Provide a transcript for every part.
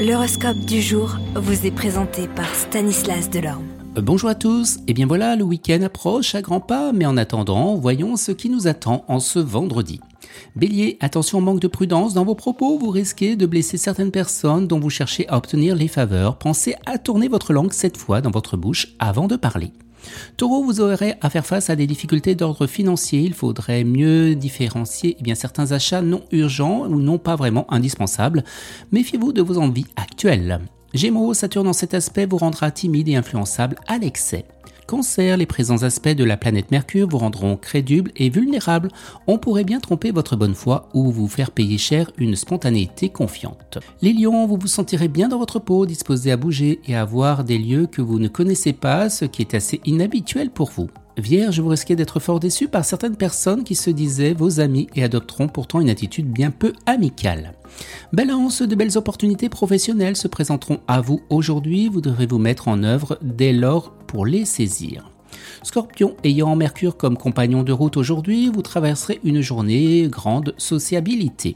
L'horoscope du jour vous est présenté par Stanislas Delorme. Euh, bonjour à tous, et bien voilà, le week-end approche à grands pas, mais en attendant, voyons ce qui nous attend en ce vendredi. Bélier, attention au manque de prudence dans vos propos, vous risquez de blesser certaines personnes dont vous cherchez à obtenir les faveurs. Pensez à tourner votre langue cette fois dans votre bouche avant de parler. Taureau, vous aurez à faire face à des difficultés d'ordre financier. Il faudrait mieux différencier eh bien, certains achats non urgents ou non pas vraiment indispensables. Méfiez-vous de vos envies actuelles. Gémeaux, Saturne en cet aspect vous rendra timide et influençable à l'excès. Les présents aspects de la planète Mercure vous rendront crédule et vulnérable. On pourrait bien tromper votre bonne foi ou vous faire payer cher une spontanéité confiante. Les lions, vous vous sentirez bien dans votre peau, disposé à bouger et à voir des lieux que vous ne connaissez pas, ce qui est assez inhabituel pour vous. Vierge, vous risquez d'être fort déçu par certaines personnes qui se disaient vos amis et adopteront pourtant une attitude bien peu amicale. Balance, de belles opportunités professionnelles se présenteront à vous aujourd'hui, vous devrez vous mettre en œuvre dès lors pour les saisir? Scorpion, ayant Mercure comme compagnon de route aujourd'hui, vous traverserez une journée grande sociabilité.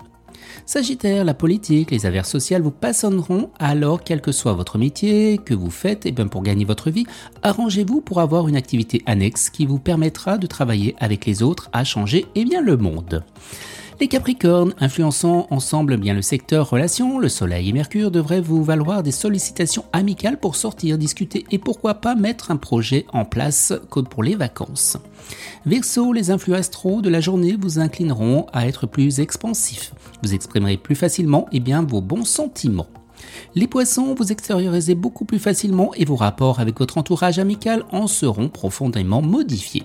Sagittaire, la politique, les affaires sociales vous passonneront, alors quel que soit votre métier que vous faites, et bien pour gagner votre vie, arrangez-vous pour avoir une activité annexe qui vous permettra de travailler avec les autres à changer et bien le monde. Les Capricornes, influençant ensemble bien le secteur relations, le Soleil et Mercure devraient vous valoir des sollicitations amicales pour sortir, discuter et pourquoi pas mettre un projet en place pour les vacances. Verseau, les influx astraux de la journée vous inclineront à être plus expansif. Vous exprimerez plus facilement et bien vos bons sentiments. Les poissons, vous extériorisez beaucoup plus facilement et vos rapports avec votre entourage amical en seront profondément modifiés.